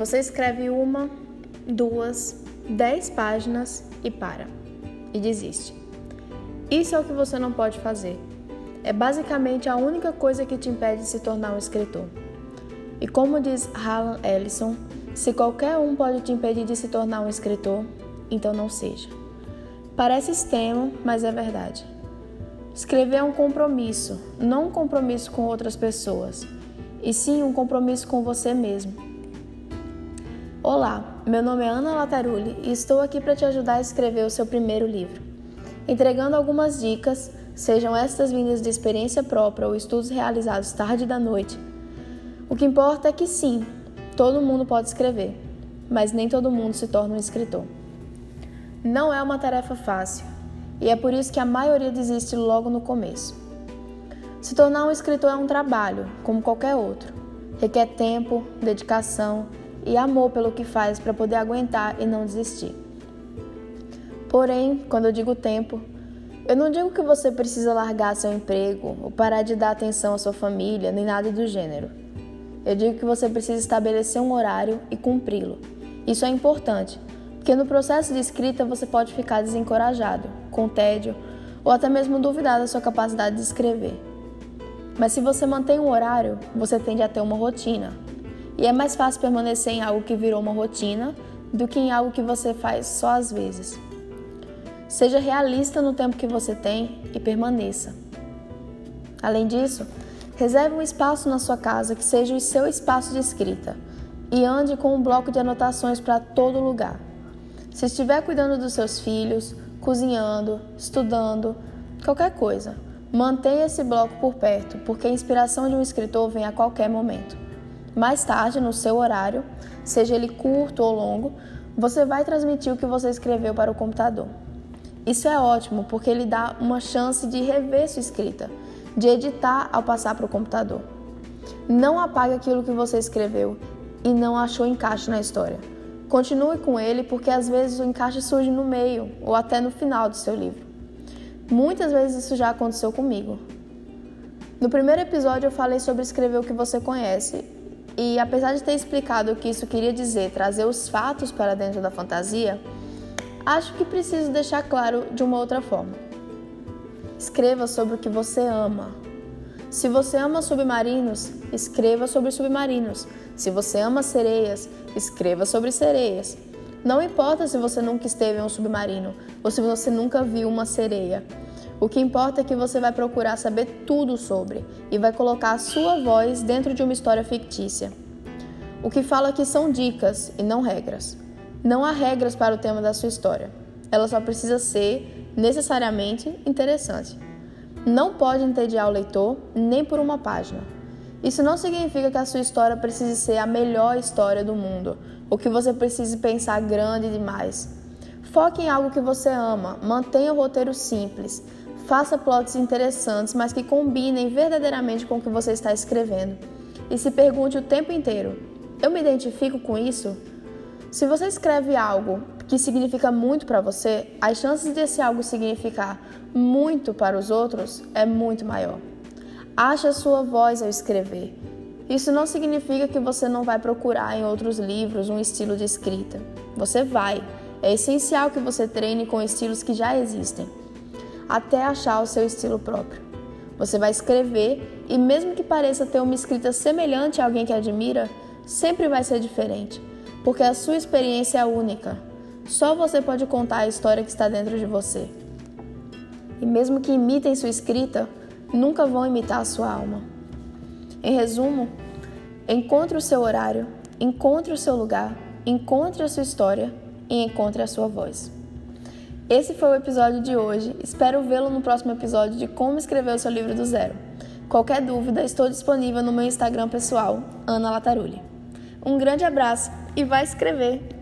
Você escreve uma, duas, dez páginas e para. E desiste. Isso é o que você não pode fazer. É basicamente a única coisa que te impede de se tornar um escritor. E como diz Harlan Ellison, se qualquer um pode te impedir de se tornar um escritor, então não seja. Parece extremo, mas é verdade. Escrever é um compromisso, não um compromisso com outras pessoas, e sim um compromisso com você mesmo. Olá, meu nome é Ana Latarulli e estou aqui para te ajudar a escrever o seu primeiro livro, entregando algumas dicas, sejam estas vindas de experiência própria ou estudos realizados tarde da noite. O que importa é que sim, todo mundo pode escrever, mas nem todo mundo se torna um escritor. Não é uma tarefa fácil e é por isso que a maioria desiste logo no começo. Se tornar um escritor é um trabalho, como qualquer outro. Requer tempo, dedicação e amor pelo que faz para poder aguentar e não desistir. Porém, quando eu digo tempo, eu não digo que você precisa largar seu emprego ou parar de dar atenção à sua família, nem nada do gênero. Eu digo que você precisa estabelecer um horário e cumpri-lo. Isso é importante, porque no processo de escrita você pode ficar desencorajado, com tédio ou até mesmo duvidar da sua capacidade de escrever. Mas se você mantém um horário, você tende a ter uma rotina, e é mais fácil permanecer em algo que virou uma rotina do que em algo que você faz só às vezes. Seja realista no tempo que você tem e permaneça. Além disso, reserve um espaço na sua casa que seja o seu espaço de escrita e ande com um bloco de anotações para todo lugar. Se estiver cuidando dos seus filhos, cozinhando, estudando, qualquer coisa, mantenha esse bloco por perto, porque a inspiração de um escritor vem a qualquer momento. Mais tarde, no seu horário, seja ele curto ou longo, você vai transmitir o que você escreveu para o computador. Isso é ótimo porque ele dá uma chance de rever sua escrita, de editar ao passar para o computador. Não apague aquilo que você escreveu e não achou encaixe na história. Continue com ele porque às vezes o encaixe surge no meio ou até no final do seu livro. Muitas vezes isso já aconteceu comigo. No primeiro episódio eu falei sobre escrever o que você conhece e apesar de ter explicado o que isso queria dizer, trazer os fatos para dentro da fantasia, acho que preciso deixar claro de uma outra forma. Escreva sobre o que você ama. Se você ama submarinos, escreva sobre submarinos. Se você ama sereias, escreva sobre sereias. Não importa se você nunca esteve em um submarino ou se você nunca viu uma sereia. O que importa é que você vai procurar saber tudo sobre e vai colocar a sua voz dentro de uma história fictícia. O que falo aqui são dicas e não regras. Não há regras para o tema da sua história. Ela só precisa ser, necessariamente, interessante. Não pode entediar o leitor nem por uma página. Isso não significa que a sua história precise ser a melhor história do mundo ou que você precise pensar grande demais. Foque em algo que você ama, mantenha o roteiro simples, Faça plots interessantes, mas que combinem verdadeiramente com o que você está escrevendo. E se pergunte o tempo inteiro: eu me identifico com isso? Se você escreve algo que significa muito para você, as chances desse algo significar muito para os outros é muito maior. Ache a sua voz ao escrever. Isso não significa que você não vai procurar em outros livros um estilo de escrita. Você vai. É essencial que você treine com estilos que já existem até achar o seu estilo próprio. Você vai escrever e, mesmo que pareça ter uma escrita semelhante a alguém que admira, sempre vai ser diferente, porque a sua experiência é única. Só você pode contar a história que está dentro de você. E mesmo que imitem sua escrita, nunca vão imitar a sua alma. Em resumo, encontre o seu horário, encontre o seu lugar, encontre a sua história e encontre a sua voz. Esse foi o episódio de hoje. Espero vê-lo no próximo episódio de Como Escrever o seu livro do zero. Qualquer dúvida, estou disponível no meu Instagram pessoal, Ana Latarulli. Um grande abraço e vai escrever!